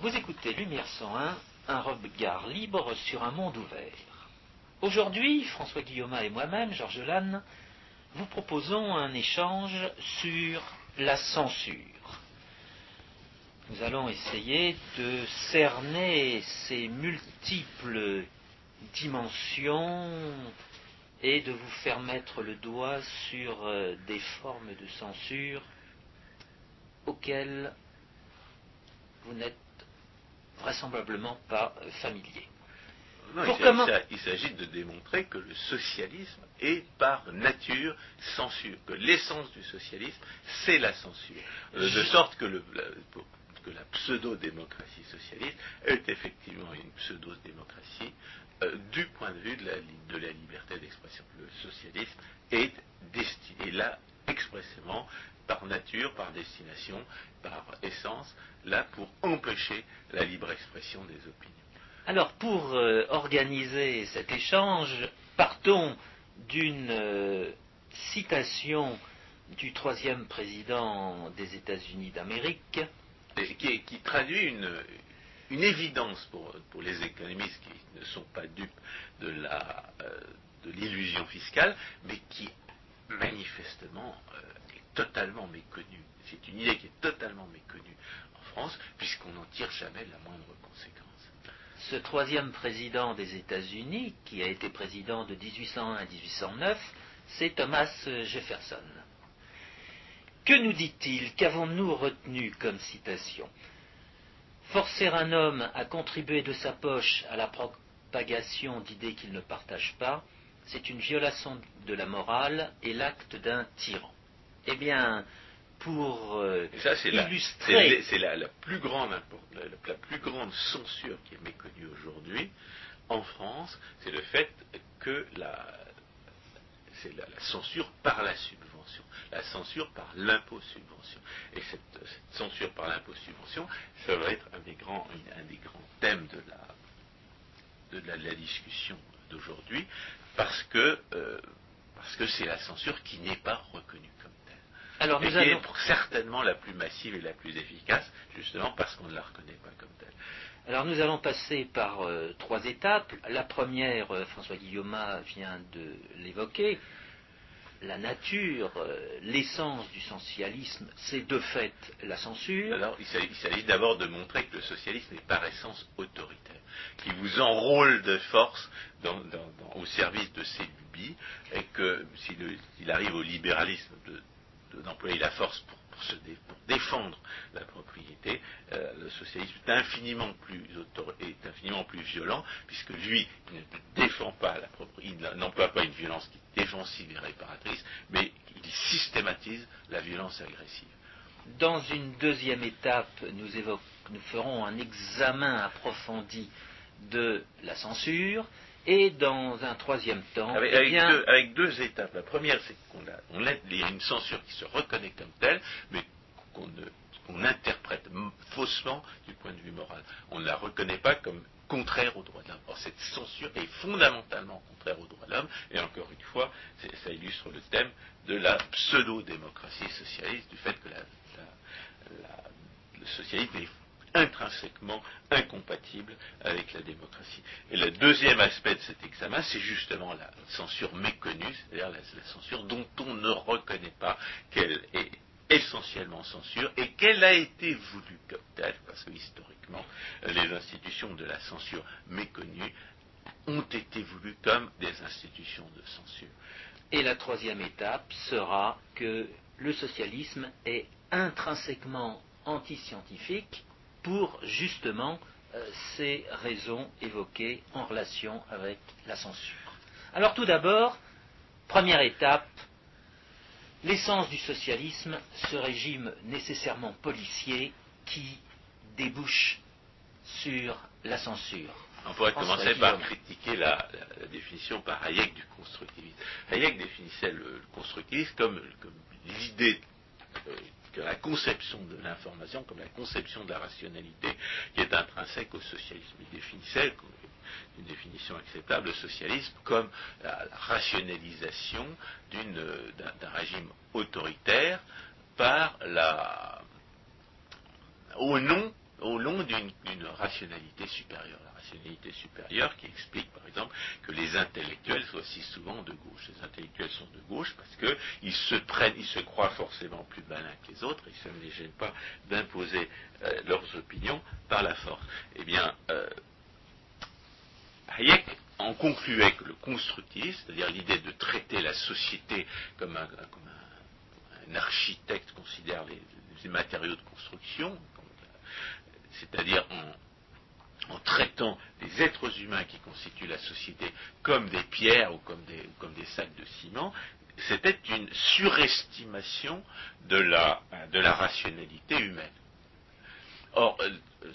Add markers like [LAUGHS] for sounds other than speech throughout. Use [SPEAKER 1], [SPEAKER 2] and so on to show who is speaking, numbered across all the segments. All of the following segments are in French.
[SPEAKER 1] Vous écoutez Lumière 101, un regard libre sur un monde ouvert. Aujourd'hui, François Guillaume et moi-même, Georges Lannes, vous proposons un échange sur la censure. Nous allons essayer de cerner ces multiples dimensions et de vous faire mettre le doigt sur euh, des formes de censure auxquelles vous n'êtes vraisemblablement pas familier.
[SPEAKER 2] Non,
[SPEAKER 1] Pour
[SPEAKER 2] il
[SPEAKER 1] comment-
[SPEAKER 2] il s'agit de démontrer que le socialisme est par nature censure, que l'essence du socialisme, c'est la censure. Euh, de sorte que, le- la, pour- que la pseudo-démocratie socialiste est effectivement une pseudo-démocratie euh, du point de vue de la, de la liberté d'expression. Le socialisme est destiné, est là expressément, par nature, par destination, par essence, là pour empêcher la libre expression des opinions.
[SPEAKER 1] Alors, pour euh, organiser cet échange, partons d'une euh, citation du troisième président des États-Unis d'Amérique,
[SPEAKER 2] qui, qui traduit une, une évidence pour, pour les économistes qui ne sont pas dupes de euh, l'illusion fiscale, mais qui manifestement est totalement méconnue. C'est une idée qui est totalement méconnue en France, puisqu'on n'en tire jamais la moindre conséquence.
[SPEAKER 1] ce troisième président des États-Unis, qui a été président de 1801 à 1809, c'est Thomas Jefferson. Que nous dit-il? Qu'avons-nous retenu comme citation? Forcer un homme à contribuer de sa poche à la propagation d'idées qu'il ne partage pas, c'est une violation de la morale et l'acte d'un tyran. Eh bien, pour euh,
[SPEAKER 2] ça,
[SPEAKER 1] illustrer
[SPEAKER 2] c'est- la, la plus grande, la, plus grande censure qui est méconnue aujourd'hui en France, c'est le fait que la, c'est la, censure par la subvention, la censure par l'impôt-subvention. Et cette, cette censure par l'impôt-subvention, ça va être un des grands, un des grands thèmes de la, de la, de la discussion d'aujourd'hui, parce que euh, parce que c'est la censure qui n'est pas reconnue
[SPEAKER 1] alors
[SPEAKER 2] et
[SPEAKER 1] nous
[SPEAKER 2] qui
[SPEAKER 1] allons
[SPEAKER 2] est certainement la plus massive et la plus efficace, justement parce qu'on ne la reconnaît pas comme telle.
[SPEAKER 1] Alors nous allons passer par euh, trois étapes. La première, euh, François Guillaume vient de l'évoquer, la nature, euh, l'essence du socialisme, c'est de fait la censure.
[SPEAKER 2] Alors, il s'agit, d'abord de montrer que le socialisme est par essence autoritaire, qui vous enrôle de force dans- dans- dans- au service de ses lubies, et que s'il il arrive au libéralisme de- d'employer la force pour, défendre la propriété, euh, le socialisme est infiniment plus violent, puisque lui, ne défend pas la propriété, il n'emploie pas une violence défensive et réparatrice, mais il systématise la violence agressive.
[SPEAKER 1] Dans une deuxième étape, nous ferons un examen approfondi de la censure. Et dans un troisième temps,
[SPEAKER 2] Avec,
[SPEAKER 1] eh
[SPEAKER 2] avec
[SPEAKER 1] bien,
[SPEAKER 2] deux, avec deux étapes. La première, c'est qu'on a, on a- il y a une censure qui se reconnaît comme telle, mais qu'on ne- interprète faussement du point de vue moral. On ne la reconnaît pas comme contraire aux droits de l'homme. Or, cette censure est fondamentalement contraire aux droits de l'homme, et encore une fois, ça illustre le thème de la pseudo-démocratie socialiste, du fait que la- la- la- le socialisme est intrinsèquement incompatible avec la démocratie. Et le deuxième aspect de cet examen, c'est justement la censure méconnue, c'est-à-dire la, censure dont on ne reconnaît pas qu'elle est essentiellement censure et qu'elle a été voulue comme telle, parce que historiquement, les institutions de la censure méconnue ont été voulues comme des institutions de censure.
[SPEAKER 1] Et la troisième étape sera que le socialisme est intrinsèquement antiscientifique pour justement euh, ces raisons évoquées en relation avec la censure. Alors tout d'abord, première étape, l'essence du socialisme, ce régime nécessairement policier qui débouche sur la censure.
[SPEAKER 2] On pourrait commencer par critiquer la, la- la définition par Hayek du constructivisme. Hayek définissait le, le constructivisme comme, comme l'idée, euh, que la conception de l'information, comme la conception de la rationalité qui est intrinsèque au socialisme. Il définissait, une définition acceptable, le socialisme comme la, rationalisation d'un régime autoritaire par la, au nom au long d'une rationalité supérieure. La rationalité supérieure qui explique, par exemple, que les intellectuels soient si souvent de gauche. Les intellectuels sont de gauche parce qu'ils se prennent, ils se croient forcément plus malins que les autres, et ça ne les gêne pas d'imposer euh, leurs opinions par la force. Eh bien, euh, Hayek en concluait que le constructivisme, c'est-à-dire l'idée de traiter la société comme un, architecte considère les matériaux de construction, c'est-à-dire en, traitant les êtres humains qui constituent la société comme des pierres ou comme des, sacs de ciment, c'était une surestimation de la, rationalité humaine. Or, euh,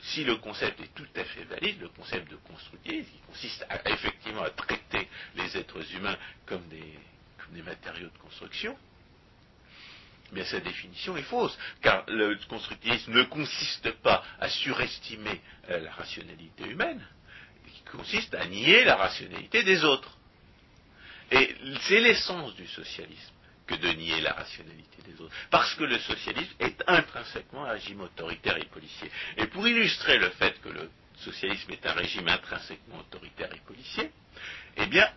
[SPEAKER 2] si le concept est tout à fait valide, le concept de constructivisme, qui consiste effectivement à traiter les êtres humains comme des matériaux de construction, bien sa définition est fausse, car le constructivisme ne consiste pas à surestimer euh, la rationalité humaine, il consiste à nier la rationalité des autres. Et c'est l'essence du socialisme que de nier la rationalité des autres. Parce que le socialisme est intrinsèquement un régime autoritaire et policier. Et pour illustrer le fait que le socialisme est un régime intrinsèquement autoritaire et policier, eh bien,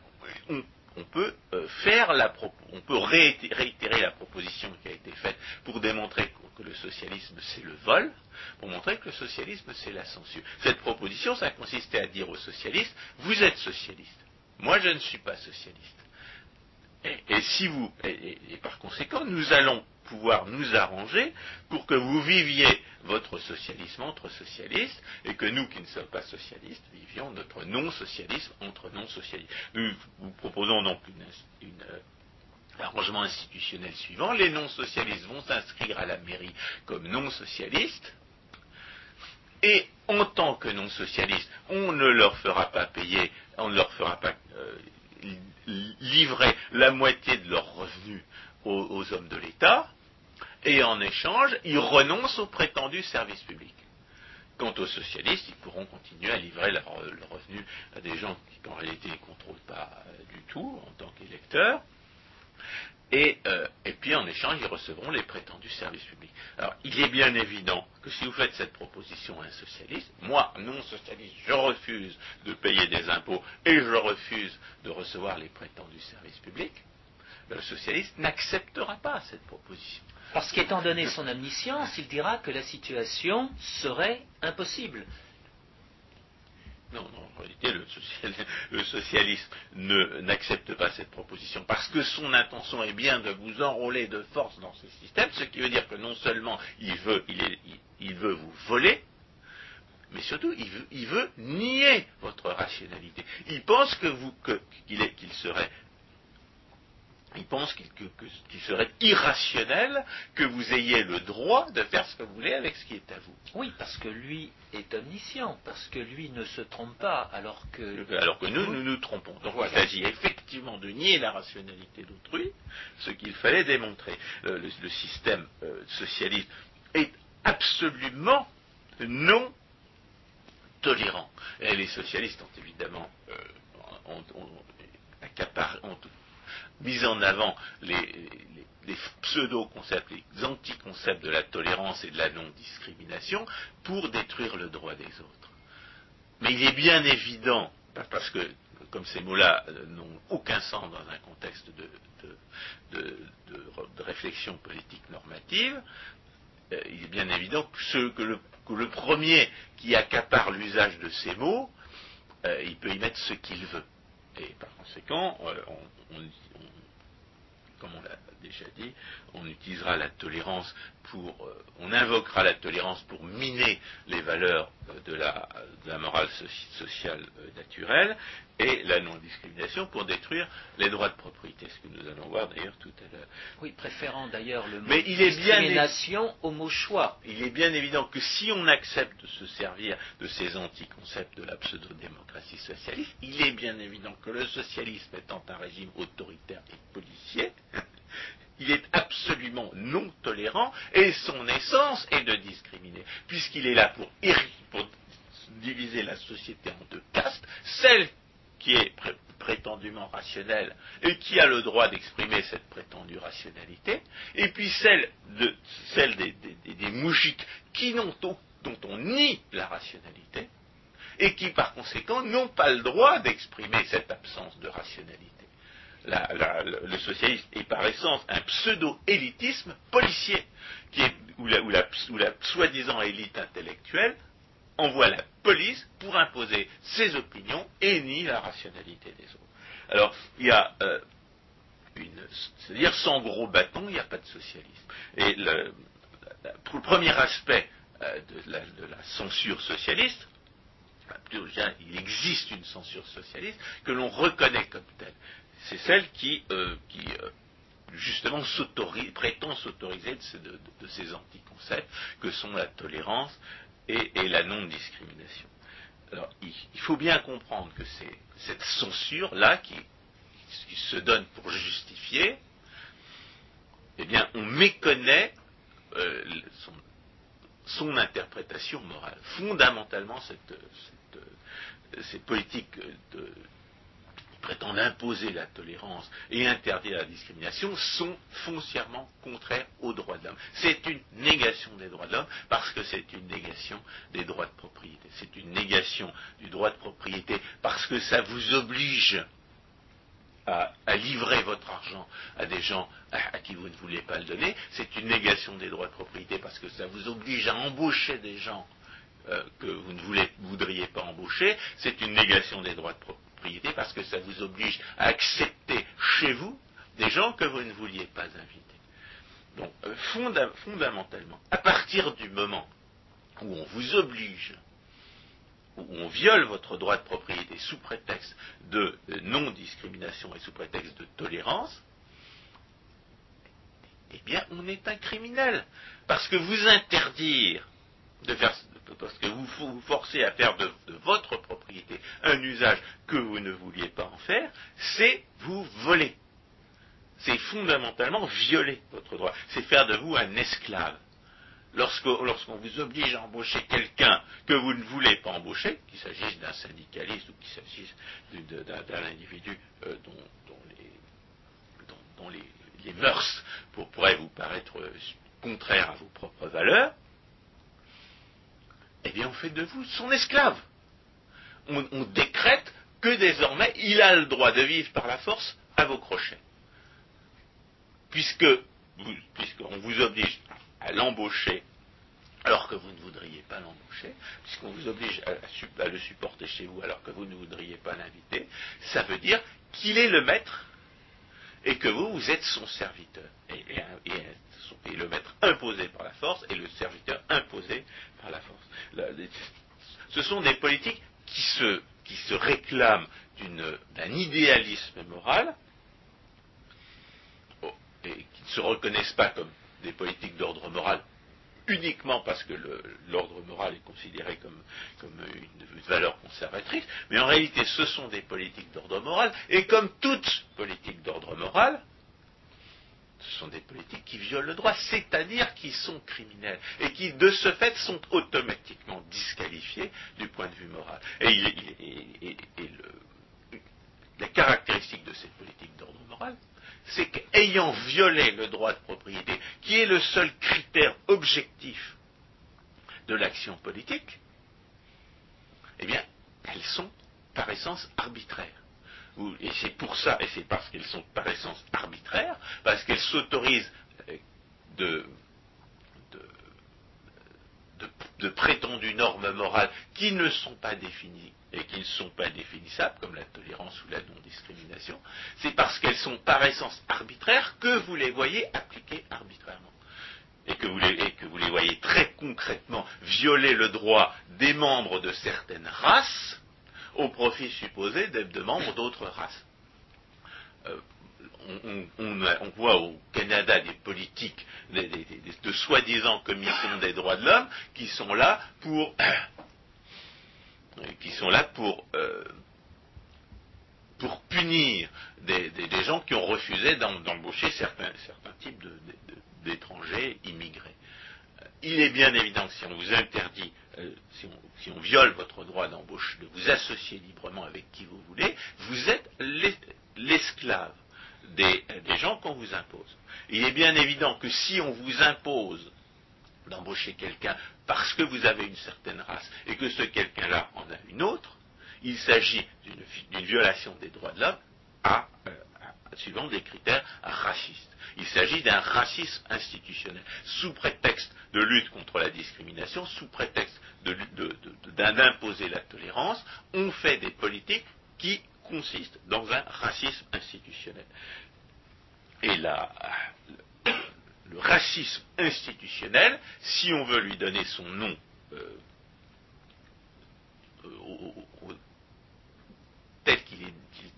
[SPEAKER 2] on on peut euh, faire la on peut réitérer la proposition qui a été faite pour démontrer que le socialisme c'est le vol, pour montrer que le socialisme c'est la censure. Cette proposition, ça consistait à dire aux socialistes, vous êtes socialiste, moi je ne suis pas socialiste. Et, si vous, et par conséquent, nous allons pouvoir nous arranger pour que vous viviez votre socialisme entre socialistes et que nous qui ne sommes pas socialistes vivions notre non-socialisme entre non-socialistes. Nous vous proposons donc une, euh, arrangement institutionnel suivant. Les non-socialistes vont s'inscrire à la mairie comme non-socialistes. Et en tant que non-socialistes, on ne leur fera pas payer, on ne leur fera pas euh, livrer la moitié de leurs revenus aux hommes de l'État, et en échange, ils renoncent au prétendu service public. Quant aux socialistes, ils pourront continuer à livrer leurs revenus à des gens qui, en réalité, ne contrôlent pas euh, du tout en tant qu'électeurs. Euh, et, puis, en échange, ils recevront les prétendus services publics. Alors, il est bien évident que si vous faites cette proposition à un socialiste, moi, non socialiste, je refuse de payer des impôts et je refuse de recevoir les prétendus services publics, le socialiste n'acceptera pas cette proposition.
[SPEAKER 1] Parce qu'étant donné son omniscience, il dira que la situation serait impossible.
[SPEAKER 2] Non, non, en réalité, le, [LAUGHS] socialiste n'accepte pas cette proposition parce que son intention est bien de vous enrôler de force dans ce système, ce qui veut dire que non seulement il veut, il, veut vous voler, mais surtout il veut, il veut, nier votre rationalité. Il pense que vous, qu'il serait il pense qu'il serait irrationnel que vous ayez le droit de faire ce que vous voulez avec ce qui est à vous.
[SPEAKER 1] Oui, parce que lui est omniscient, parce que lui ne se trompe pas, alors que...
[SPEAKER 2] Alors que nous, nous nous trompons. Donc il s'agit effectivement de nier la rationalité d'autrui, ce qu'il fallait démontrer. Le, système euh, socialiste est absolument non tolérant. Et les socialistes ont évidemment euh, ont, mis en avant les, pseudo-concepts, les anti-concepts de la tolérance et de la non-discrimination pour détruire le droit des autres. Mais il est bien évident, parce que comme ces mots-là euh, n'ont aucun sens dans un contexte de, réflexion politique normative, euh, il est bien évident que, le, premier qui accapare l'usage de ces mots, euh, il peut y mettre ce qu'il veut. Et par conséquent, on, comme on l'a déjà dit, on utilisera la tolérance pour, euh, on invoquera la tolérance pour miner les valeurs euh, de la, morale sociale euh, naturelle et la non-discrimination pour détruire les droits de propriété, ce que nous allons voir d'ailleurs tout à l'heure.
[SPEAKER 1] Oui, préférant d'ailleurs le mot discrimination au mot choix.
[SPEAKER 2] Il est bien évident que si on accepte de se servir de ces anticoncepts de la pseudo-démocratie socialiste, il est bien évident que le socialisme étant un régime autoritaire et policier, il est absolument non tolérant et son essence est de discriminer, puisqu'il est là pour, diviser la société en deux castes, celle qui est prétendument rationnelle et qui a le droit d'exprimer cette prétendue rationalité, et puis celle, de, celle des, des, qui n'ont dont on nie la rationalité, et qui par conséquent n'ont pas le droit d'exprimer cette absence de rationalité. Le socialisme est par essence un pseudo-élitisme policier, où la, soi-disant élite intellectuelle envoie la police pour imposer ses opinions et nie la rationalité des autres. Alors, il y a euh, une. C'est-à-dire, sans gros bâton, il n'y a pas de socialisme. Et le, le premier aspect euh, de, la, censure socialiste, il existe une censure socialiste que l'on reconnaît comme telle. C'est celle qui, euh, qui justement prétend s'autoriser de, ces anticoncepts que sont la tolérance et, la non-discrimination. Alors, il, faut bien comprendre que c'est cette censure-là qui, se donne pour justifier, eh bien, on méconnaît euh, son, interprétation morale. Fondamentalement, cette, politiques de, prétendent imposer la tolérance et interdire la discrimination sont foncièrement contraires aux droits de l'homme. C'est une négation des droits de l'homme parce que c'est une négation des droits de propriété. C'est une négation du droit de propriété parce que ça vous oblige à, livrer votre argent à des gens à, qui vous ne voulez pas le donner. C'est une négation des droits de propriété parce que ça vous oblige à embaucher des gens euh, que vous ne voudriez pas embaucher. C'est une négation des droits de propriété parce que ça vous oblige à accepter chez vous des gens que vous ne vouliez pas inviter. Donc, euh, fondamentalement, à partir du moment où on vous oblige, où on viole votre droit de propriété sous prétexte de non-discrimination et sous prétexte de tolérance, eh bien, on est un criminel. Parce que vous interdire de faire, parce que vous vous forcez à faire de, votre propriété un usage que vous ne vouliez pas en faire, c'est vous voler. C'est fondamentalement violer votre droit. C'est faire de vous un esclave. Lorsqu'on vous oblige à embaucher quelqu'un que vous ne voulez pas embaucher, qu'il s'agisse d'un syndicaliste ou qu'il s'agisse d'un individu euh, dont, les, mœurs pourraient vous paraître contraires à vos propres valeurs, eh bien on fait de vous son esclave. On, décrète que désormais il a le droit de vivre par la force à vos crochets. Puisqu'on vous oblige à l'embaucher alors que vous ne voudriez pas l'embaucher, puisqu'on vous oblige à, le supporter chez vous alors que vous ne voudriez pas l'inviter, ça veut dire qu'il est le maître et que vous, vous êtes son serviteur. Le maître imposé par la force et le serviteur imposé par la force. Ce sont des politiques qui se, réclament d'un idéalisme moral oh, et qui ne se reconnaissent pas comme des politiques d'ordre moral uniquement parce que l'ordre moral est considéré comme, comme une, valeur conservatrice, mais en réalité ce sont des politiques d'ordre moral, et comme toute politique d'ordre moral, ce sont des politiques qui violent le droit, c'est-à-dire qui sont criminels, et qui, de ce fait, sont automatiquement disqualifiés du point de vue moral. Et, la caractéristique de cette politique d'ordre moral, c'est qu'ayant violé le droit de propriété, qui est le seul critère objectif de l'action politique, eh bien, elles sont par essence arbitraires et c'est pour ça, et c'est parce qu'elles sont par essence arbitraires, parce qu'elles s'autorisent euh, de, prétendues normes morales qui ne sont pas définies et qui ne sont pas définissables, comme la tolérance ou la non-discrimination, c'est parce qu'elles sont par essence arbitraires que vous les voyez appliquées arbitrairement. Et que vous les voyez très concrètement violer le droit des membres de certaines races au profit supposé de, membres d'autres races. Euh, on, voit au Canada des politiques de soi-disant commissions des droits de l'homme qui sont là pour [COUGHS] qui sont là pour euh, punir des, gens qui ont refusé d'embaucher certains types d'étrangers immigrés. Il est bien évident que si on vous interdit, euh, si on viole votre droit d'embauche, de vous associer librement avec qui vous voulez, vous êtes l'esclave des, des gens qu'on vous impose. Il est bien évident que si on vous impose d'embaucher quelqu'un parce que vous avez une certaine race et que ce quelqu'un-là en a une autre, il s'agit d'une violation des droits de l'homme à, euh, suivant des critères racistes. Il s'agit d'un racisme institutionnel. Sous prétexte de lutte contre la discrimination, sous prétexte d'imposer la tolérance, on fait des politiques qui consistent dans un racisme institutionnel. Et là, le racisme institutionnel, si on veut lui donner son nom euh,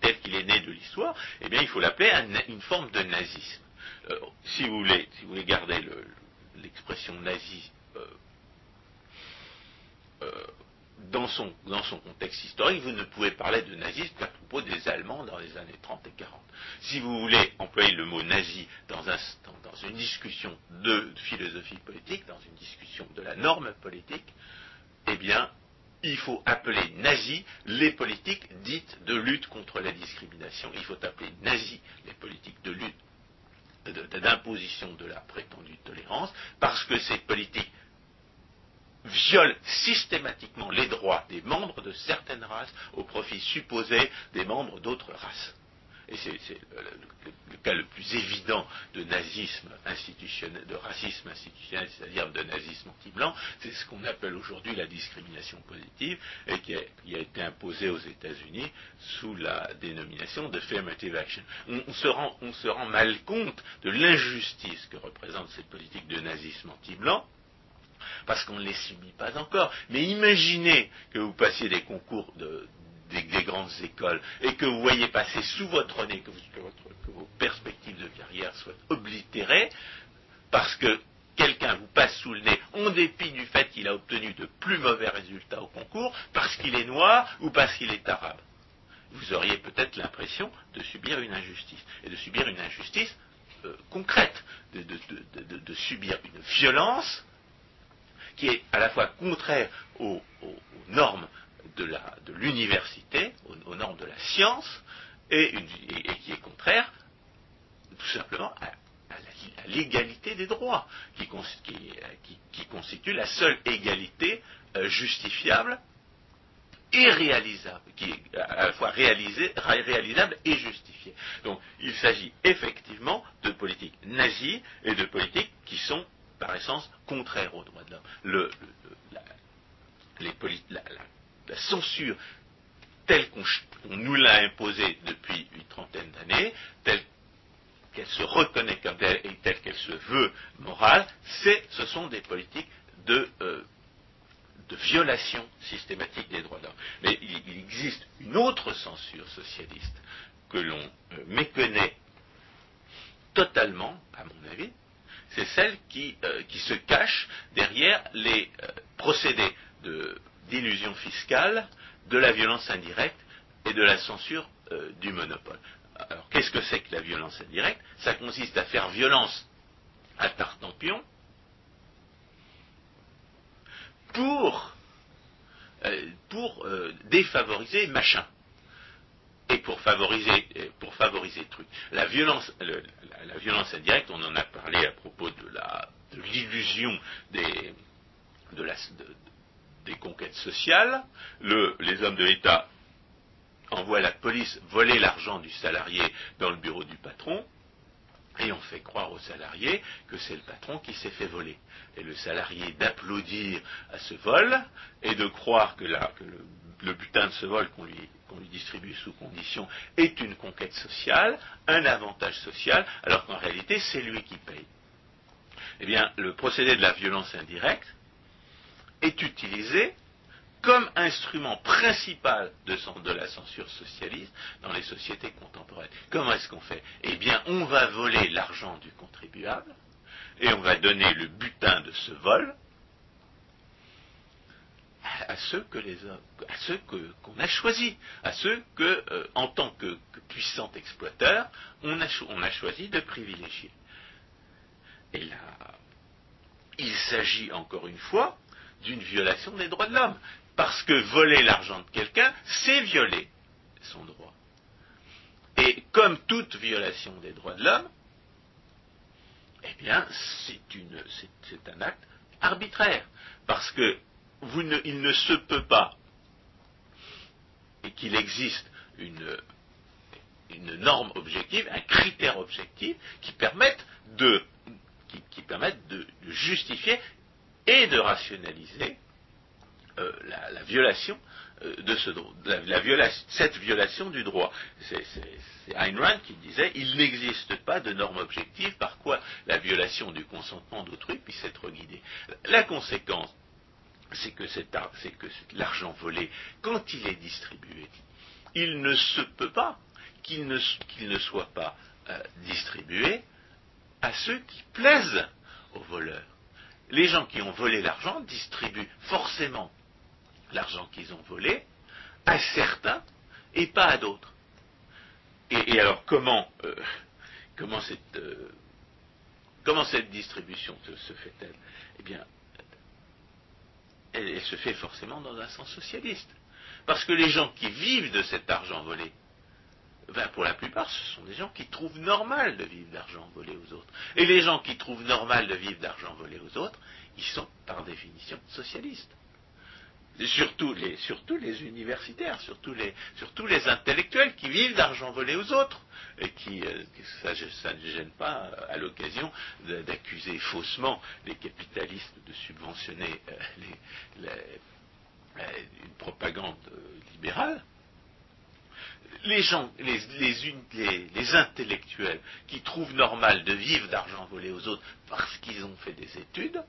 [SPEAKER 2] tel qu'il est, né de l'histoire, eh bien il faut l'appeler une forme de nazisme. Euh, si, vous voulez, garder l'expression nazie euh, dans son, dans son contexte historique, vous ne pouvez parler de nazisme qu'à propos des Allemands dans les années 30 et 40. Si vous voulez employer le mot nazi dans, dans une discussion de philosophie politique, dans une discussion de la norme politique, eh bien, il faut appeler nazi les politiques dites de lutte contre la discrimination. Il faut appeler nazi les politiques de lutte d'imposition de la prétendue tolérance, parce que ces politiques viole systématiquement les droits des membres de certaines races au profit supposé des membres d'autres races. Et c'est le, cas le plus évident de nazisme institutionnel, de racisme institutionnel, c'est-à-dire de nazisme anti-blanc, c'est ce qu'on appelle aujourd'hui la discrimination positive et qui a, été imposée aux États-Unis sous la dénomination de affirmative action. On, se rend, on se rend mal compte de l'injustice que représente cette politique de nazisme anti-blanc parce qu'on ne les subit pas encore. Mais imaginez que vous passiez des concours des, grandes écoles et que vous voyez passer sous votre nez, que, vos perspectives de carrière soient oblitérées parce que quelqu'un vous passe sous le nez en dépit du fait qu'il a obtenu de plus mauvais résultats au concours parce qu'il est noir ou parce qu'il est arabe. Vous auriez peut-être l'impression de subir une injustice et de subir une injustice euh, concrète, de, subir une violence qui est à la fois contraire aux, normes de l'université, aux, normes de la science, et, qui est contraire tout simplement à, l'égalité des droits, qui, constitue la seule égalité euh, justifiable et réalisable, qui est à la fois réalisable et justifiée. Donc il s'agit effectivement de politiques nazies et de politiques qui sont par essence contraire aux droits de l'homme. la, censure telle qu'on nous l'a imposée depuis une trentaine d'années, telle qu'elle se reconnaît comme telle et telle qu'elle se veut morale, ce sont des politiques de, euh, de violation systématique des droits de l'homme. Mais il, existe une autre censure socialiste que l'on euh, méconnaît totalement, à mon avis, c'est celle qui, euh, se cache derrière les procédés d'illusion fiscale, de la violence indirecte et de la censure euh, du monopole. Alors, qu'est-ce que c'est que la violence indirecte? Ça consiste à faire violence à Tartampion pour, pour défavoriser machin et pour favoriser, pour favoriser truc. La violence, la, violence indirecte, on en a parlé à propos de l'illusion des, de des conquêtes sociales. les hommes de l'État envoient la police voler l'argent du salarié dans le bureau du patron. Et on fait croire au salarié que c'est le patron qui s'est fait voler. Et le salarié d'applaudir à ce vol et de croire que, le, butin de ce vol qu'on lui lui distribue sous condition est une conquête sociale, un avantage social, alors qu'en réalité c'est lui qui paye. Eh bien, le procédé de la violence indirecte est utilisé comme instrument principal de, la censure socialiste dans les sociétés contemporaines. Comment est-ce qu'on fait? Eh bien, on va voler l'argent du contribuable et on va donner le butin de ce vol à ceux que les à ceux qu'on a choisis, à ceux que, euh, en tant que, puissant exploiteur, on a, on a choisi de privilégier. Et là, il s'agit encore une fois d'une violation des droits de l'homme. parce que voler l'argent de quelqu'un, c'est violer son droit. Et comme toute violation des droits de l'homme, eh bien, c'est un acte arbitraire. Parce que il ne se peut pas, et qu'il existe une, une norme objective, un critère objectif qui permette de, qui, de, justifier et de rationaliser euh, la, violation euh, de ce cette violation du droit. C'est Ayn Rand qui disait il n'existe pas de norme objective par quoi la violation du consentement d'autrui puisse être guidée. La conséquence, c'est que, l'argent volé, quand il est distribué, il ne se peut pas qu'il ne, ne, soit pas euh, distribué à ceux qui plaisent aux voleurs. Les gens qui ont volé l'argent distribuent forcément l'argent qu'ils ont volé à certains et pas à d'autres. Et, alors comment, euh, cette, euh, comment, cette, distribution se, fait-elle? Eh bien, elle, se fait forcément dans un sens socialiste. Parce que les gens qui vivent de cet argent volé, pour la plupart, ce sont des gens qui trouvent normal de vivre d'argent volé aux autres. Et les gens qui trouvent normal de vivre d'argent volé aux autres, ils sont par définition socialistes surtout les, universitaires, surtout les, intellectuels qui vivent d'argent volé aux autres, et qui, euh, ça, ne gêne pas à l'occasion d'accuser faussement les capitalistes de subventionner euh, euh, une propagande libérale. Les gens, les, intellectuels qui trouvent normal de vivre d'argent volé aux autres parce qu'ils ont fait des études,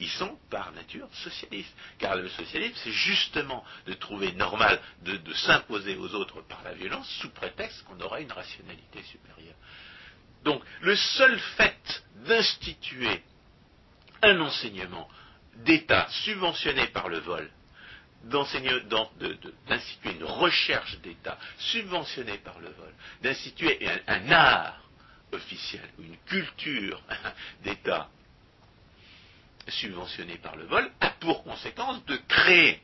[SPEAKER 2] ils sont par nature socialistes. Car le socialisme, c'est justement de trouver normal de, s'imposer aux autres par la violence sous prétexte qu'on aura une rationalité supérieure. Donc, le seul fait d'instituer un enseignement d'État subventionné par le vol, d'instituer une recherche d'État subventionnée par le vol, d'instituer un, art officiel, une culture [LAUGHS] d'État subventionné par le vol, a pour conséquence de créer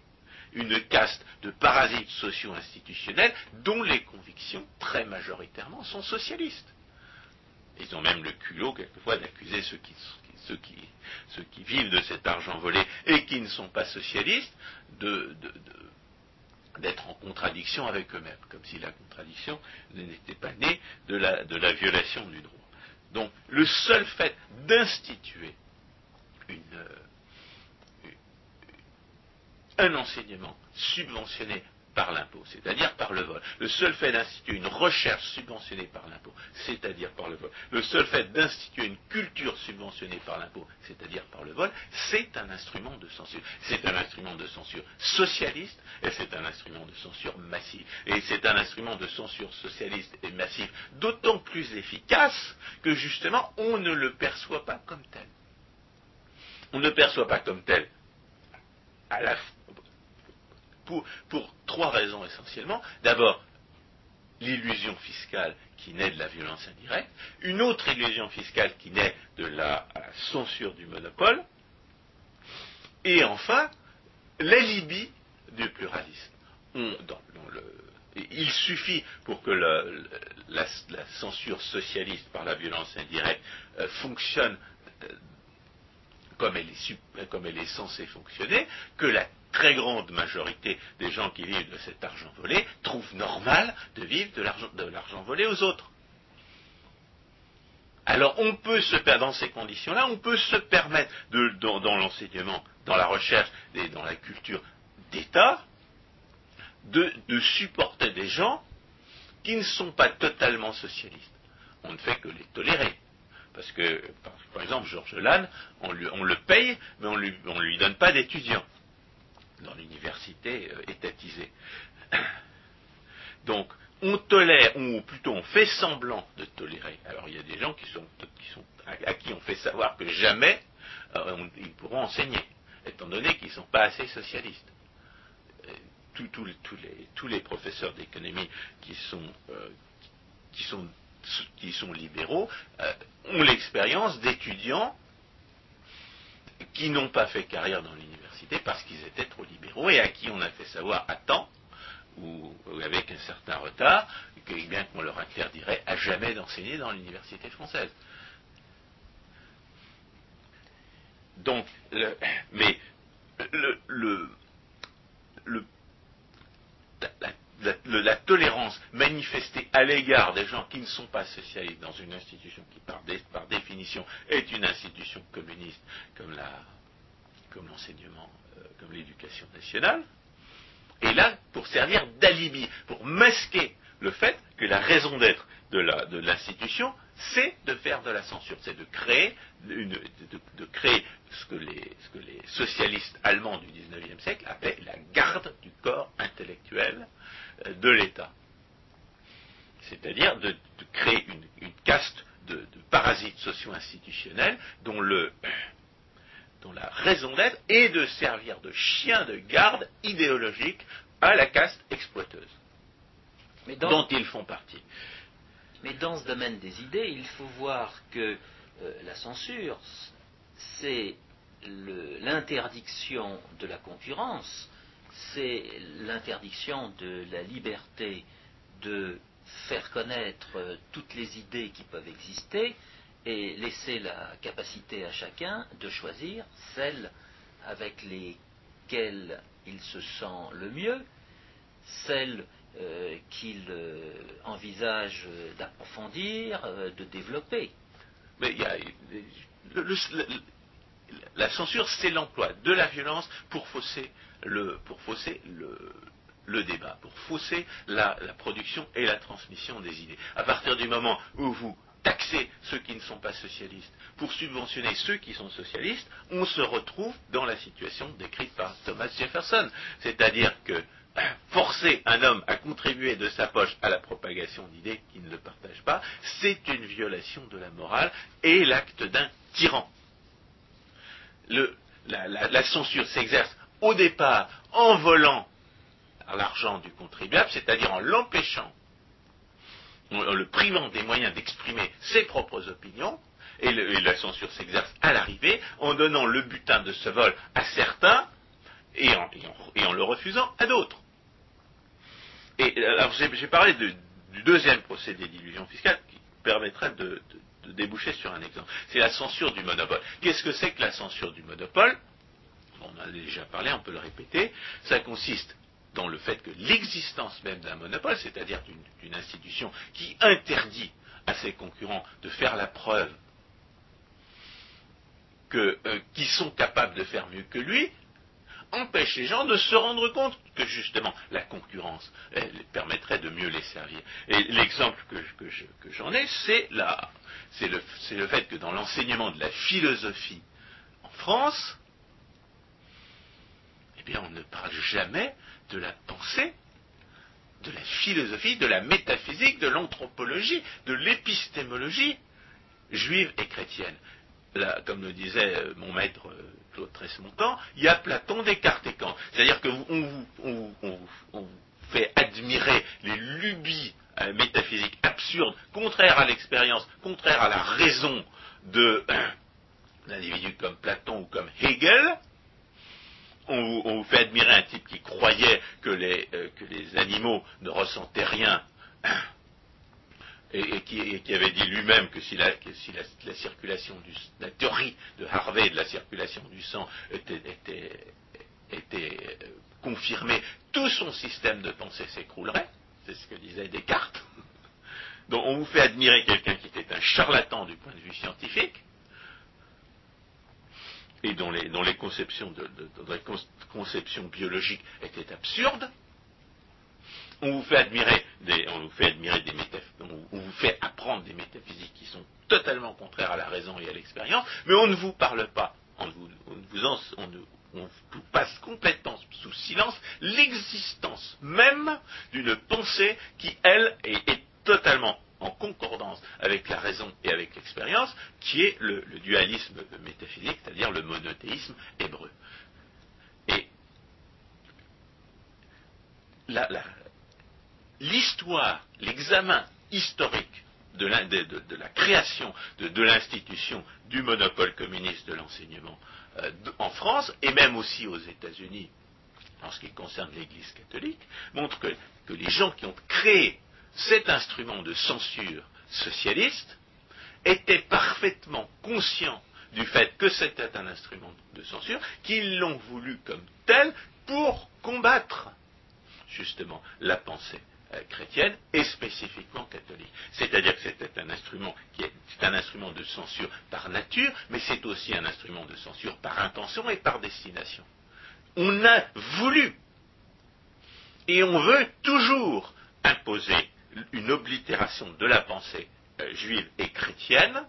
[SPEAKER 2] une caste de parasites socio-institutionnels dont les convictions, très majoritairement, sont socialistes. Ils ont même le culot, quelquefois, d'accuser ceux qui, ceux, qui, vivent de cet argent volé et qui ne sont pas socialistes d'être en contradiction avec eux-mêmes, comme si la contradiction n'était pas née de la, de la violation du droit. Donc, le seul fait d'instituer euh, un enseignement subventionné par l'impôt, c'est-à-dire par le vol. Le seul fait d'instituer une recherche subventionnée par l'impôt, c'est-à-dire par le vol. Le seul fait d'instituer une culture subventionnée par l'impôt, c'est-à-dire par le vol, c'est un instrument de censure. C'est un instrument de censure socialiste et c'est un instrument de censure massive. Et c'est un instrument de censure socialiste et massive d'autant plus efficace que justement on ne le perçoit pas comme tel on ne perçoit pas comme tel, pour, trois raisons essentiellement. D'abord, l'illusion fiscale qui naît de la violence indirecte, une autre illusion fiscale qui naît de la censure du monopole, et enfin, l'alibi du pluralisme. il suffit pour que la, censure socialiste par la violence indirecte euh, fonctionne euh, comme elle, est, comme elle est censée fonctionner, que la très grande majorité des gens qui vivent de cet argent volé trouvent normal de vivre de l'argent volé aux autres. Alors on peut se perdre dans ces conditions-là, on peut se permettre dans, l'enseignement, dans la recherche et dans la culture d'État, de, de supporter des gens qui ne sont pas totalement socialistes. On ne fait que les tolérer. Parce que, par, exemple, Georges Lannes, on, le paye, mais on ne lui, donne pas d'étudiants dans l'université euh, étatisée. [COUGHS] Donc, on tolère, ou plutôt on fait semblant de tolérer. Alors, il y a des gens qui sont, à, qui on fait savoir que jamais euh, ils pourront enseigner, étant donné qu'ils ne sont pas assez socialistes. Euh, tous, les, professeurs d'économie qui sont, qui sont qui sont libéraux, euh, ont l'expérience d'étudiants qui n'ont pas fait carrière dans l'université parce qu'ils étaient trop libéraux et à qui on a fait savoir à temps ou, avec un certain retard, que, eh bien qu'on leur interdirait à jamais d'enseigner dans l'université française. Donc, mais le, le, la, tolérance manifestée à l'égard des gens qui ne sont pas socialistes dans une institution qui, par, définition, est une institution communiste, comme l'enseignement, euh, comme l'éducation nationale, est là pour servir d'alibi, pour masquer le fait que la raison d'être de l'institution, c'est de faire de la censure, c'est de créer, de, créer ce, que les, ce que les socialistes allemands du XIXe siècle appelaient la garde du corps intellectuel euh, de l'État. C'est-à-dire de, créer une, caste de, parasites socio-institutionnels dont, [COUGHS] dont la raison d'être est de servir de chien de garde idéologique à la caste exploiteuse, dont ils font partie.
[SPEAKER 1] Mais dans ce domaine des idées, il faut voir que euh, la censure, c'est l'interdiction de la concurrence, c'est l'interdiction de la liberté de faire connaître euh, toutes les idées qui peuvent exister et laisser la capacité à chacun de choisir celles avec lesquelles il se sent le mieux, celles euh, qu'il euh, envisage d'approfondir, euh, de développer.
[SPEAKER 2] Mais la censure, c'est l'emploi de la violence pour fausser le, pour fausser le, débat, pour fausser la, production et la transmission des idées. À partir du moment où vous taxez ceux qui ne sont pas socialistes pour subventionner ceux qui sont socialistes, on se retrouve dans la situation décrite par Thomas Jefferson. C'est-à-dire que [COUGHS] forcer un homme à contribuer de sa poche à la propagation d'idées qu'il ne partage pas, c'est une violation de la morale et l'acte d'un tyran. la, censure s'exerce au départ en volant l'argent du contribuable, c'est-à-dire en l'empêchant, en le privant des moyens d'exprimer ses propres opinions, et, la censure s'exerce à l'arrivée en donnant le butin de ce vol à certains et en le refusant à d'autres. Euh, alors j'ai parlé du deuxième procédé d'illusion fiscale qui permettrait de, déboucher sur un exemple. C'est la censure du monopole. Qu'est-ce que c'est que la censure du monopole? On en a déjà parlé, on peut le répéter. Ça consiste dans le fait que l'existence même d'un monopole, c'est-à-dire d'une institution qui interdit à ses concurrents de faire la preuve qu'ils euh, sont capables de faire mieux que lui, empêche les gens de se rendre compte que justement la concurrence permettrait de mieux les servir. Et l'exemple que, j'en ai, c'est le, le fait que dans l'enseignement de la philosophie en France, eh bien on ne parle jamais de la pensée, de la philosophie, de la métaphysique, de l'anthropologie, de l'épistémologie juive et chrétienne comme le disait mon maître euh, Claude Tresmontant, il y a Platon, Descartes et Kant. C'est-à-dire qu'on vous, fait admirer les lubies euh, métaphysiques absurdes, contraires à l'expérience, contraires à la raison de l'individu comme Platon ou comme Hegel. On vous, fait admirer un type qui croyait que les, que les animaux ne ressentaient rien et, qui, avait dit lui-même que si, la, circulation du, la théorie de Harvey de la circulation du sang était, euh, confirmée, tout son système de pensée s'écroulerait. C'est ce que disait Descartes. [LAUGHS] Donc on vous fait admirer quelqu'un qui était un charlatan du point de vue scientifique et dont les, conceptions biologiques étaient absurdes on vous fait admirer des, on vous fait admirer des on vous fait apprendre des métaphysiques qui sont totalement contraires à la raison et à l'expérience, mais on ne vous parle pas, on vous, vous passe complètement sous silence l'existence même d'une pensée qui, elle, est, totalement en concordance avec la raison et avec l'expérience, qui est le, dualisme métaphysique, c'est-à-dire le monothéisme hébreu. Et l'histoire, l'examen historique de la, création de, l'institution du monopole communiste de l'enseignement euh, en France, et même aussi aux États-Unis, en ce qui concerne l'Église catholique, montrent que, que les gens qui ont créé cet instrument de censure socialiste étaient parfaitement conscients du fait que c'était un instrument de censure, qu'ils l'ont voulu comme tel pour combattre justement la pensée chrétienne et spécifiquement catholique. C'est-à-dire que c'était un instrument qui est, un instrument de censure par nature, mais c'est aussi un instrument de censure par intention et par destination. On a voulu et on veut toujours imposer une oblitération de la pensée euh, juive et chrétienne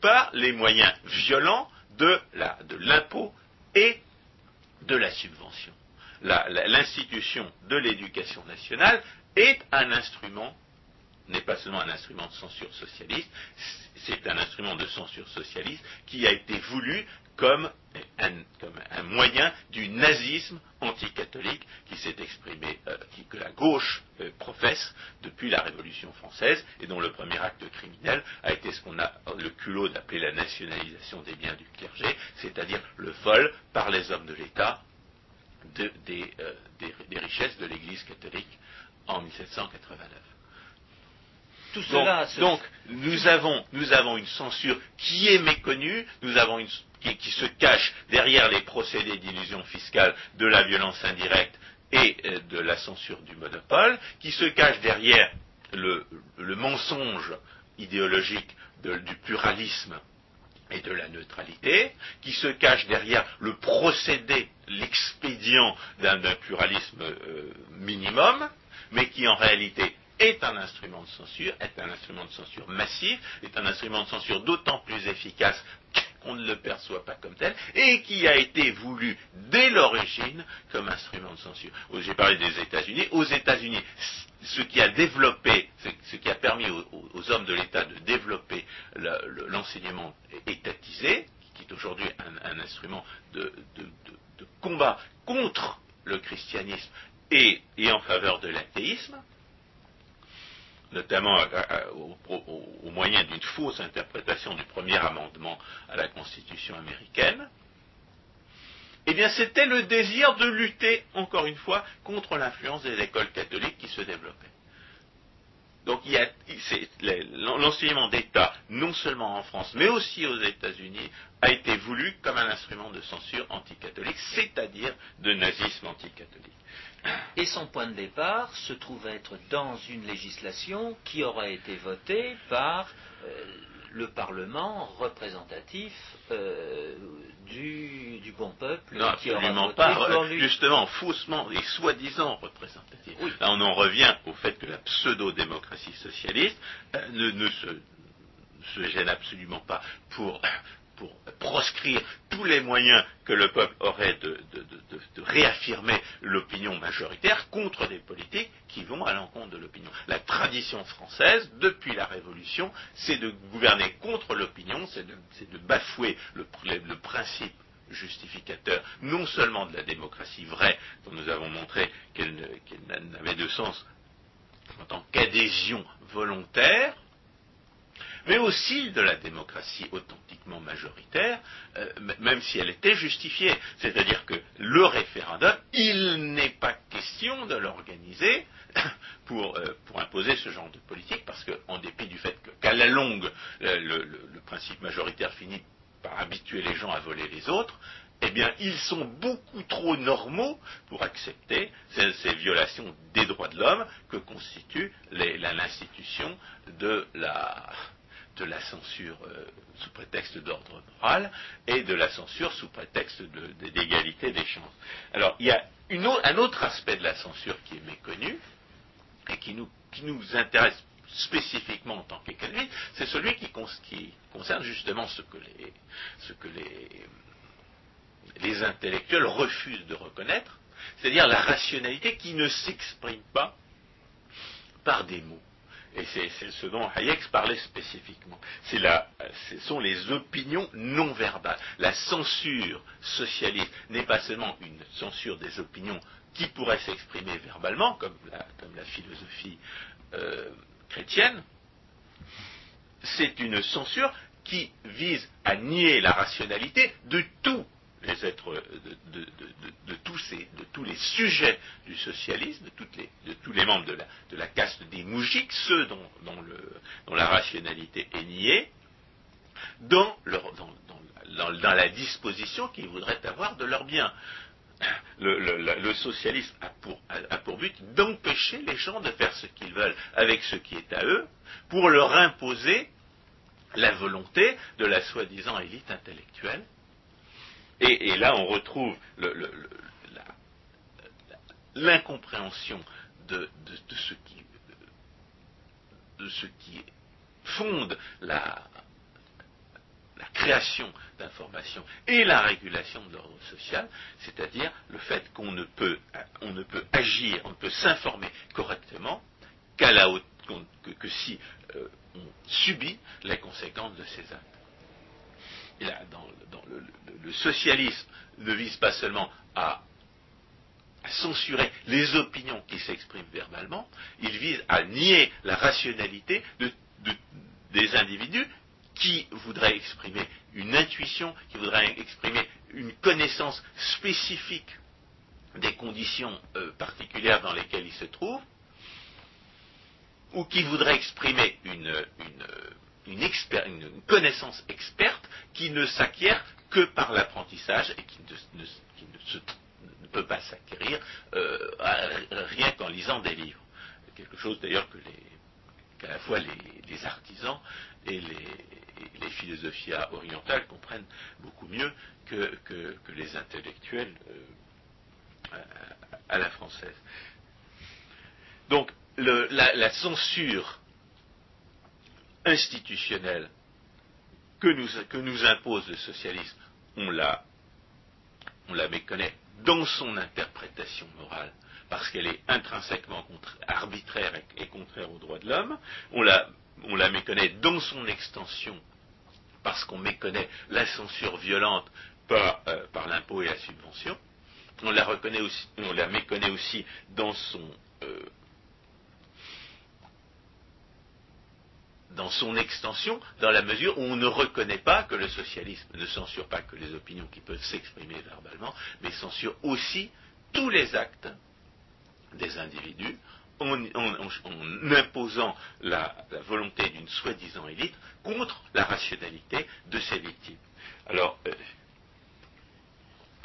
[SPEAKER 2] par les moyens violents de l'impôt et de la subvention. L'institution de l'éducation nationale est un instrument, n'est pas seulement un instrument de censure socialiste, c'est un instrument de censure socialiste qui a été voulu comme un, moyen du nazisme anticatholique qui s'est exprimé, euh, que la gauche euh, professe depuis la Révolution française et dont le premier acte criminel a été ce qu'on a le culot d'appeler la nationalisation des biens du clergé, c'est-à-dire le vol par les hommes de l'État euh, des, richesses de l'Église catholique en 1789. Tout cela donc, nous, avons, nous avons une censure qui est méconnue, nous avons une qui, se cache derrière les procédés d'illusion fiscale de la violence indirecte et euh, de la censure du monopole, qui se cache derrière le, mensonge idéologique du pluralisme et de la neutralité, qui se cache derrière le procédé, l'expédient d'un pluralisme euh, minimum, mais qui en réalité est un instrument de censure, est un instrument de censure massif, est un instrument de censure d'autant plus efficace qu'on ne le perçoit pas comme tel, et qui a été voulu dès l'origine comme instrument de censure. J'ai parlé des États-Unis. Aux États-Unis, ce qui a développé, ce qui a permis aux, hommes de l'État de développer l'enseignement étatisé, qui est aujourd'hui un, instrument de, combat contre le christianisme et en faveur de l'athéisme, notamment au, moyen d'une fausse interprétation du premier amendement à la Constitution américaine, eh c'était le désir de lutter, encore une fois, contre l'influence des écoles catholiques qui se développaient. Donc l'enseignement d'État, non seulement en France, mais aussi aux États-Unis, a été voulu comme un instrument de censure anticatholique, c'est-à-dire de nazisme anticatholique.
[SPEAKER 1] Et son point de départ se trouve être dans une législation qui aura été votée par euh, le Parlement représentatif euh, du, bon peuple.
[SPEAKER 2] Non, qui absolument pas. Justement, faussement et soi-disant représentatif. Là, on en revient au fait que la pseudo-démocratie socialiste euh, ne, se gêne absolument pas pour pour proscrire tous les moyens que le peuple aurait de, réaffirmer l'opinion majoritaire contre des politiques qui vont à l'encontre de l'opinion. La tradition française, depuis la Révolution, c'est de gouverner contre l'opinion, c'est de, bafouer le, principe justificateur non seulement de la démocratie vraie, dont nous avons montré qu'elle n'avait de sens en tant qu'adhésion volontaire, mais aussi de la démocratie authentiquement majoritaire, euh, même si elle était justifiée. C'est-à-dire que le référendum, il n'est pas question de l'organiser [COUGHS] pour, euh, pour, imposer ce genre de politique, parce qu'en dépit du fait qu'à la longue, le, principe majoritaire finit par habituer les gens à voler les autres, eh bien, ils sont beaucoup trop normaux pour accepter ces, violations des droits de l'homme que constitue l'institution de la, de la censure euh, sous prétexte d'ordre moral et de la censure sous prétexte d'égalité des chances. Alors, il y a un autre aspect de la censure qui est méconnu et qui nous, intéresse spécifiquement en tant qu'économiste, c'est celui qui, concerne justement ce que les, ce que les intellectuels refusent de reconnaître, c'est-à-dire la rationalité qui ne s'exprime pas par des mots. Et c'est ce dont Hayek parlait spécifiquement. ce sont les opinions non verbales. La censure socialiste n'est pas seulement une censure des opinions qui pourraient s'exprimer verbalement, comme la, philosophie euh, chrétienne, c'est une censure qui vise à nier la rationalité de tout les êtres de, tous les sujets du socialisme, de, tous les membres de la, caste des moujiks, ceux dont, la rationalité est niée, dans, la disposition qu'ils voudraient avoir de leurs biens. Le, socialisme a pour, a pour but d'empêcher les gens de faire ce qu'ils veulent avec ce qui est à eux, pour leur imposer la volonté de la soi-disant élite intellectuelle et, là, on retrouve l'incompréhension de, ce qui, fonde la, création d'informations et la régulation de l'ordre social, c'est-à-dire le fait qu'on ne peut, agir, on ne peut s'informer correctement qu'à la que, si euh, on subit les conséquences de ces actes dans, le, socialisme ne vise pas seulement à, censurer les opinions qui s'expriment verbalement, il vise à nier la rationalité des individus qui voudraient exprimer une intuition, qui voudraient exprimer une connaissance spécifique des conditions euh, particulières dans lesquelles ils se trouvent, ou qui voudraient exprimer une, connaissance experte qui ne s'acquiert que par l'apprentissage et qui ne, peut pas s'acquérir euh, rien qu'en lisant des livres. Quelque chose d'ailleurs que qu'à la fois les, artisans et les, philosophies orientales comprennent beaucoup mieux que, les intellectuels euh, à, la française. Donc la censure institutionnelle que nous, impose le socialisme, on la, on la méconnaît dans son interprétation morale, parce qu'elle est intrinsèquement arbitraire et, contraire aux droits de l'homme, on la, on la méconnaît dans son extension, parce qu'on méconnaît la censure violente par, euh, par l'impôt et la subvention, on la, reconnaît aussi, on la méconnaît aussi dans son euh, dans son extension, dans la mesure où on ne reconnaît pas que le socialisme ne censure pas que les opinions qui peuvent s'exprimer verbalement, mais censure aussi tous les actes des individus en, imposant la, volonté d'une soi-disant élite contre la rationalité de ces victimes. Alors, euh,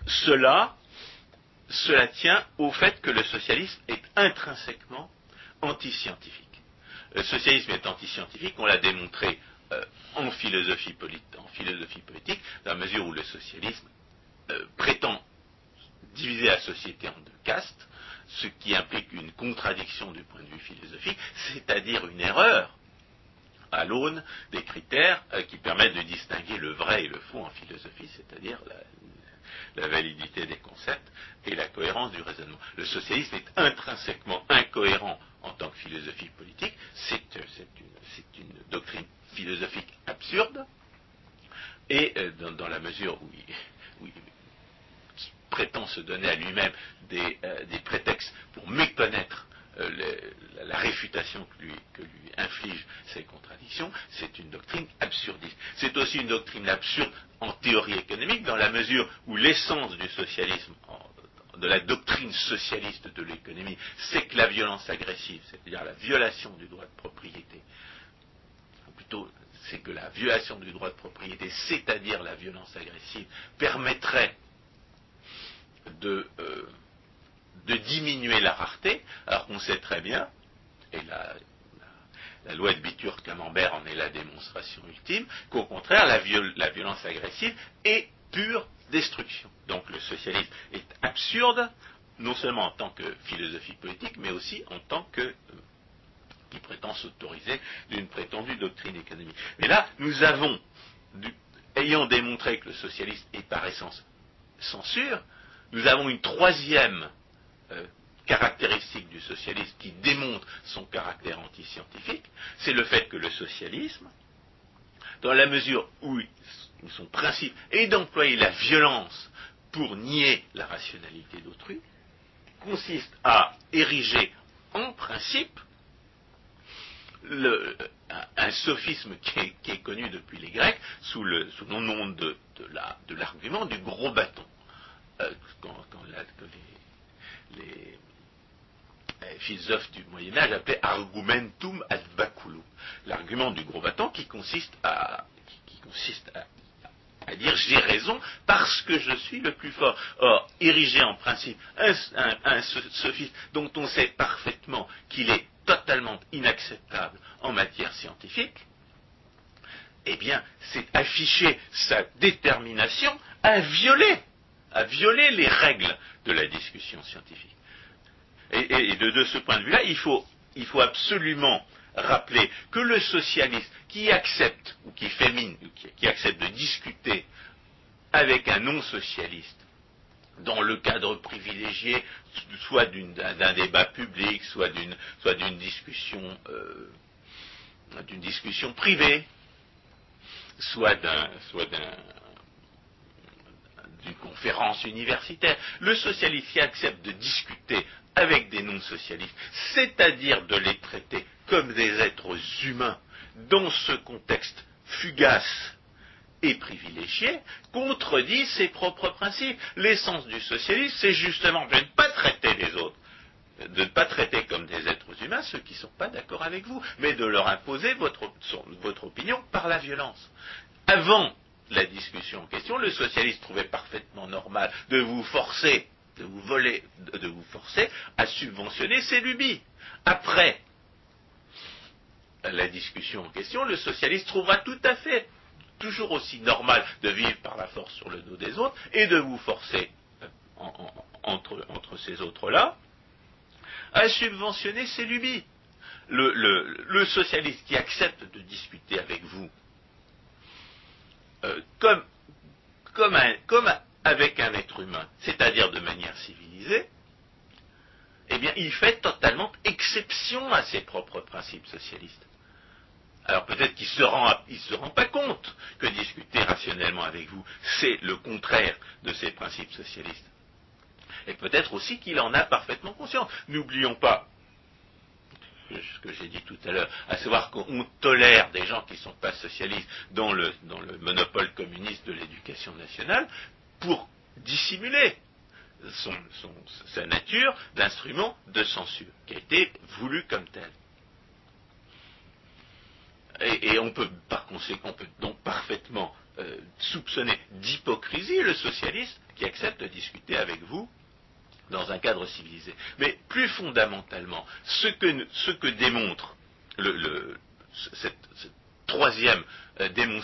[SPEAKER 2] cela, cela tient au fait que le socialisme est intrinsèquement antiscientifique le socialisme est antiscientifique, on l'a démontré euh, en, philosophie politique, dans la mesure où le socialisme euh, prétend diviser la société en deux castes, ce qui implique une contradiction du point de vue philosophique, c'est-à-dire une erreur à l'aune des critères euh, qui permettent de distinguer le vrai et le faux en philosophie, c'est-à-dire la, validité des concepts et la cohérence du raisonnement. Le socialisme est intrinsèquement incohérent en tant que philosophie politique, c'est une, doctrine philosophique absurde, et euh, dans, la mesure où il, prétend se donner à lui-même des, euh, prétextes pour méconnaître euh, la réfutation que lui, infligent ces contradictions, c'est une doctrine absurdiste. C'est aussi une doctrine absurde en théorie économique, dans la mesure où l'essence du socialisme de la doctrine socialiste de l'économie, c'est que la violence agressive, c'est-à-dire la violation du droit de propriété, ou plutôt c'est que la violation du droit de propriété, c'est-à-dire la violence agressive, permettrait de, euh, de diminuer la rareté, alors qu'on sait très bien, et la, loi de Bitur-Camembert en est la démonstration ultime, qu'au contraire, la, la violence agressive est pure destruction. Donc le socialisme est absurde, non seulement en tant que philosophie politique, mais aussi en tant que euh, qui prétend s'autoriser d'une prétendue doctrine économique. Mais là, nous avons, ayant démontré que le socialisme est par essence censure, nous avons une troisième euh, caractéristique du socialisme qui démontre son caractère antiscientifique, c'est le fait que le socialisme, dans la mesure où son principe est d'employer la violence pour nier la rationalité d'autrui, consiste à ériger en principe le, un, sophisme qui est, connu depuis les Grecs sous le, nom de, l'argument du gros bâton. Euh, quand, philosophes du Moyen Âge appelaient argumentum ad baculum, l'argument du gros bâton qui consiste à dire j'ai raison parce que je suis le plus fort. Or, ériger en principe un, un, sophisme dont on sait parfaitement qu'il est totalement inacceptable en matière scientifique, eh bien, c'est afficher sa détermination à violer, à violer les règles de la discussion scientifique. Et, de, ce point de vue-là, il faut, absolument rappeler que le socialiste qui accepte, ou qui fémine, ou qui, accepte de discuter avec un non-socialiste, dans le cadre privilégié, soit d'un débat public, soit d'une discussion, euh, discussion privée, soit d'une conférence universitaire. Le socialiste qui accepte de discuter avec des non-socialistes, c'est-à-dire de les traiter comme des êtres humains dans ce contexte fugace et privilégié, contredit ses propres principes. L'essence du socialisme, c'est justement de ne pas traiter les autres, de ne pas traiter comme des êtres humains ceux qui ne sont pas d'accord avec vous, mais de leur imposer votre, votre opinion par la violence. Avant la discussion en question, le socialiste trouvait parfaitement normal de vous forcer de vous voler, de vous forcer à subventionner ces lubies. Après la discussion en question, le socialiste trouvera tout à fait toujours aussi normal de vivre par la force sur le dos des autres et de vous forcer euh, entre, ces autres-là à subventionner ces lubies. Le, socialiste qui accepte de discuter avec vous comme, avec un être humain, c'est-à-dire de manière civilisée, eh bien, il fait totalement exception à ses propres principes socialistes. Alors peut-être qu'il ne se, rend pas compte que discuter rationnellement avec vous, c'est le contraire de ses principes socialistes. Et peut-être aussi qu'il en a parfaitement conscience. N'oublions pas ce que j'ai dit tout à l'heure, à savoir qu'on tolère des gens qui ne sont pas socialistes dans le monopole communiste de l'éducation nationale, pour dissimuler sa nature d'instrument de censure, qui a été voulu comme tel. Et, on peut, par conséquent, peut donc parfaitement euh, soupçonner d'hypocrisie le socialiste qui accepte de discuter avec vous dans un cadre civilisé. Mais plus fondamentalement, ce que, démontre cette, troisième euh,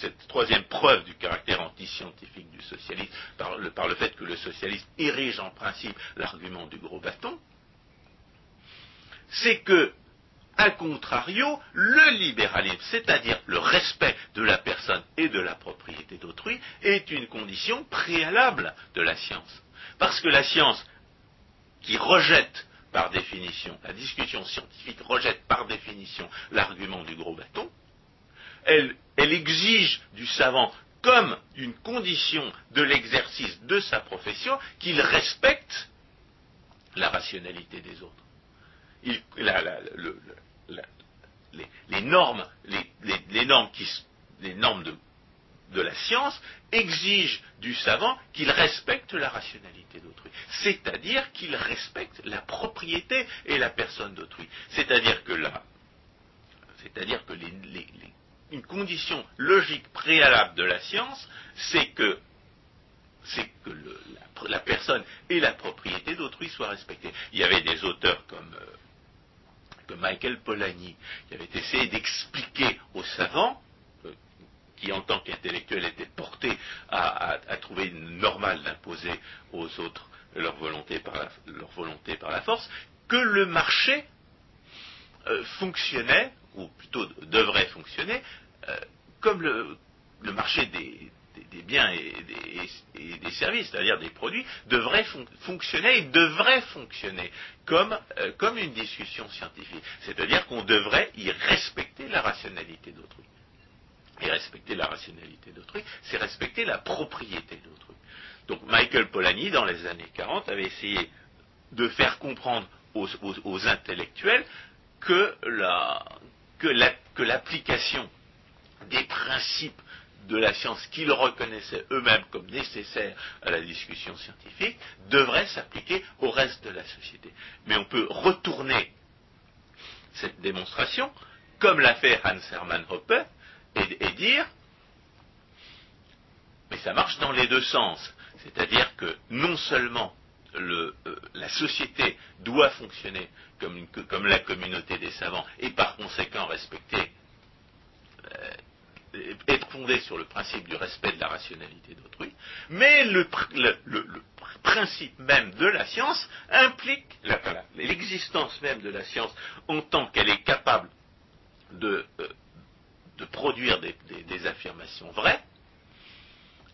[SPEAKER 2] cette troisième preuve du caractère antiscientifique du socialisme par le, fait que le socialisme érige en principe l'argument du gros bâton, c'est que, à contrario, le libéralisme, c'est-à-dire le respect de la personne et de la propriété d'autrui, est une condition préalable de la science. Parce que la science, qui rejette par définition, la discussion scientifique rejette par définition l'argument du gros bâton, elle, exige du savant comme une condition de l'exercice de sa profession qu'il respecte la rationalité des autres. les, normes, les, normes, de, de, la science exigent du savant qu'il respecte la rationalité d'autrui, c'est-à-dire qu'il respecte la propriété et la personne d'autrui. C'est-à-dire que là, c'est-à-dire que une condition logique préalable de la science, c'est que, la, personne et la propriété d'autrui soient respectées. Il y avait des auteurs comme, euh, Michael Polanyi qui avaient essayé d'expliquer aux savants qui en tant qu'intellectuels étaient portés à, trouver une normale d'imposer aux autres leur volonté par la, force, que le marché euh, fonctionnait, ou plutôt devrait fonctionner, euh, comme le, marché des, biens et des, services, c'est-à-dire des produits, devrait fonctionner et devrait fonctionner comme, euh, comme une discussion scientifique. C'est-à-dire qu'on devrait y respecter la rationalité d'autrui. Et respecter la rationalité d'autrui, c'est respecter la propriété d'autrui. Donc Michael Polanyi, dans les années 40, avait essayé de faire comprendre aux, intellectuels que que l'application des principes de la science qu'ils reconnaissaient eux-mêmes comme nécessaires à la discussion scientifique devrait s'appliquer au reste de la société. Mais on peut retourner cette démonstration, comme l'a fait Hans Hermann Hoppe, et, dire mais ça marche dans les deux sens. C'est-à-dire que non seulement le, euh, la société doit fonctionner comme, comme, la communauté des savants et par conséquent respecter euh, être fondée sur le principe du respect de la rationalité d'autrui, mais le, principe même de la science implique l'existence même de la science en tant qu'elle est capable de, euh, de produire des, affirmations vraies,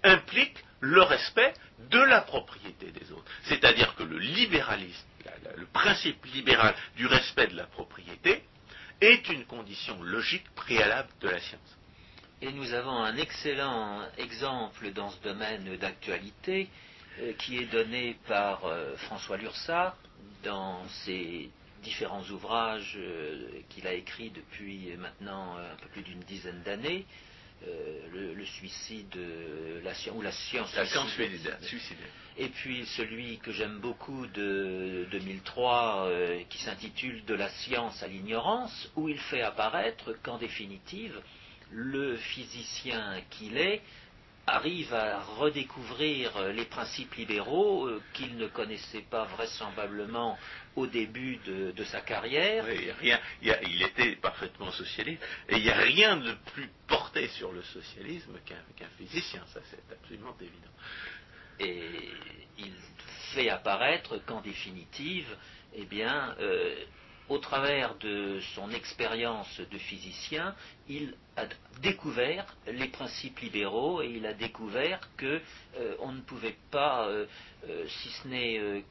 [SPEAKER 2] implique le respect de la propriété des autres. C'est-à-dire que le libéralisme, le principe libéral du respect de la propriété, est une condition logique préalable de la science.
[SPEAKER 1] Et nous avons un excellent exemple dans ce domaine d'actualité euh, qui est donné par euh, François Lursat dans ses différents ouvrages euh, qu'il a écrits depuis maintenant un peu plus d'une dizaine d'années. Le, suicide, la science, ou la science,
[SPEAKER 2] la science suicidaire.
[SPEAKER 1] Et puis celui que j'aime beaucoup de 2003, qui s'intitule De la science à l'ignorance, où il fait apparaître qu'en définitive, le physicien qu'il est arrive à redécouvrir les principes libéraux euh, qu'il ne connaissait pas vraisemblablement au début de, sa carrière.
[SPEAKER 2] il, était parfaitement socialiste, et il n'y a rien de plus porté sur le socialisme qu'un physicien, ça c'est absolument évident.
[SPEAKER 1] Et il fait apparaître qu'en définitive, eh bien, euh, au travers de son expérience de physicien, il a découvert les principes libéraux et il a découvert que euh, on ne pouvait pas, euh, euh, si ce n'est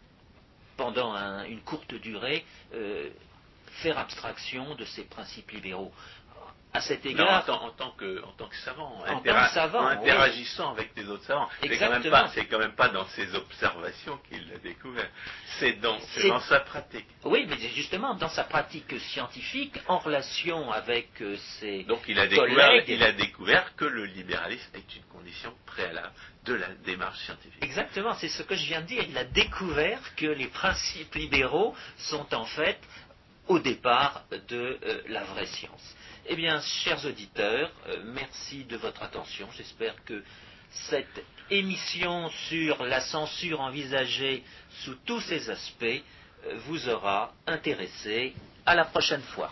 [SPEAKER 1] pendant une courte durée, faire abstraction de ces principes libéraux à cet égard.
[SPEAKER 2] en, tant que, en tant que savant, en, interagissant avec des autres savants. C'est quand, même pas, quand même pas dans ses observations qu'il l'a découvert. C'est dans, dans, sa pratique.
[SPEAKER 1] Oui, mais c'est justement dans sa pratique scientifique, en relation avec euh, ses
[SPEAKER 2] Donc il a, découvert, il a découvert que le libéralisme est une condition préalable de la démarche scientifique.
[SPEAKER 1] Exactement, c'est ce que je viens de dire. Il a découvert que les principes libéraux sont en fait au départ de euh, la vraie science. Eh bien, chers auditeurs, euh, merci de votre attention. J'espère que cette émission sur la censure envisagée sous tous ses aspects euh, vous aura intéressé. À la prochaine fois.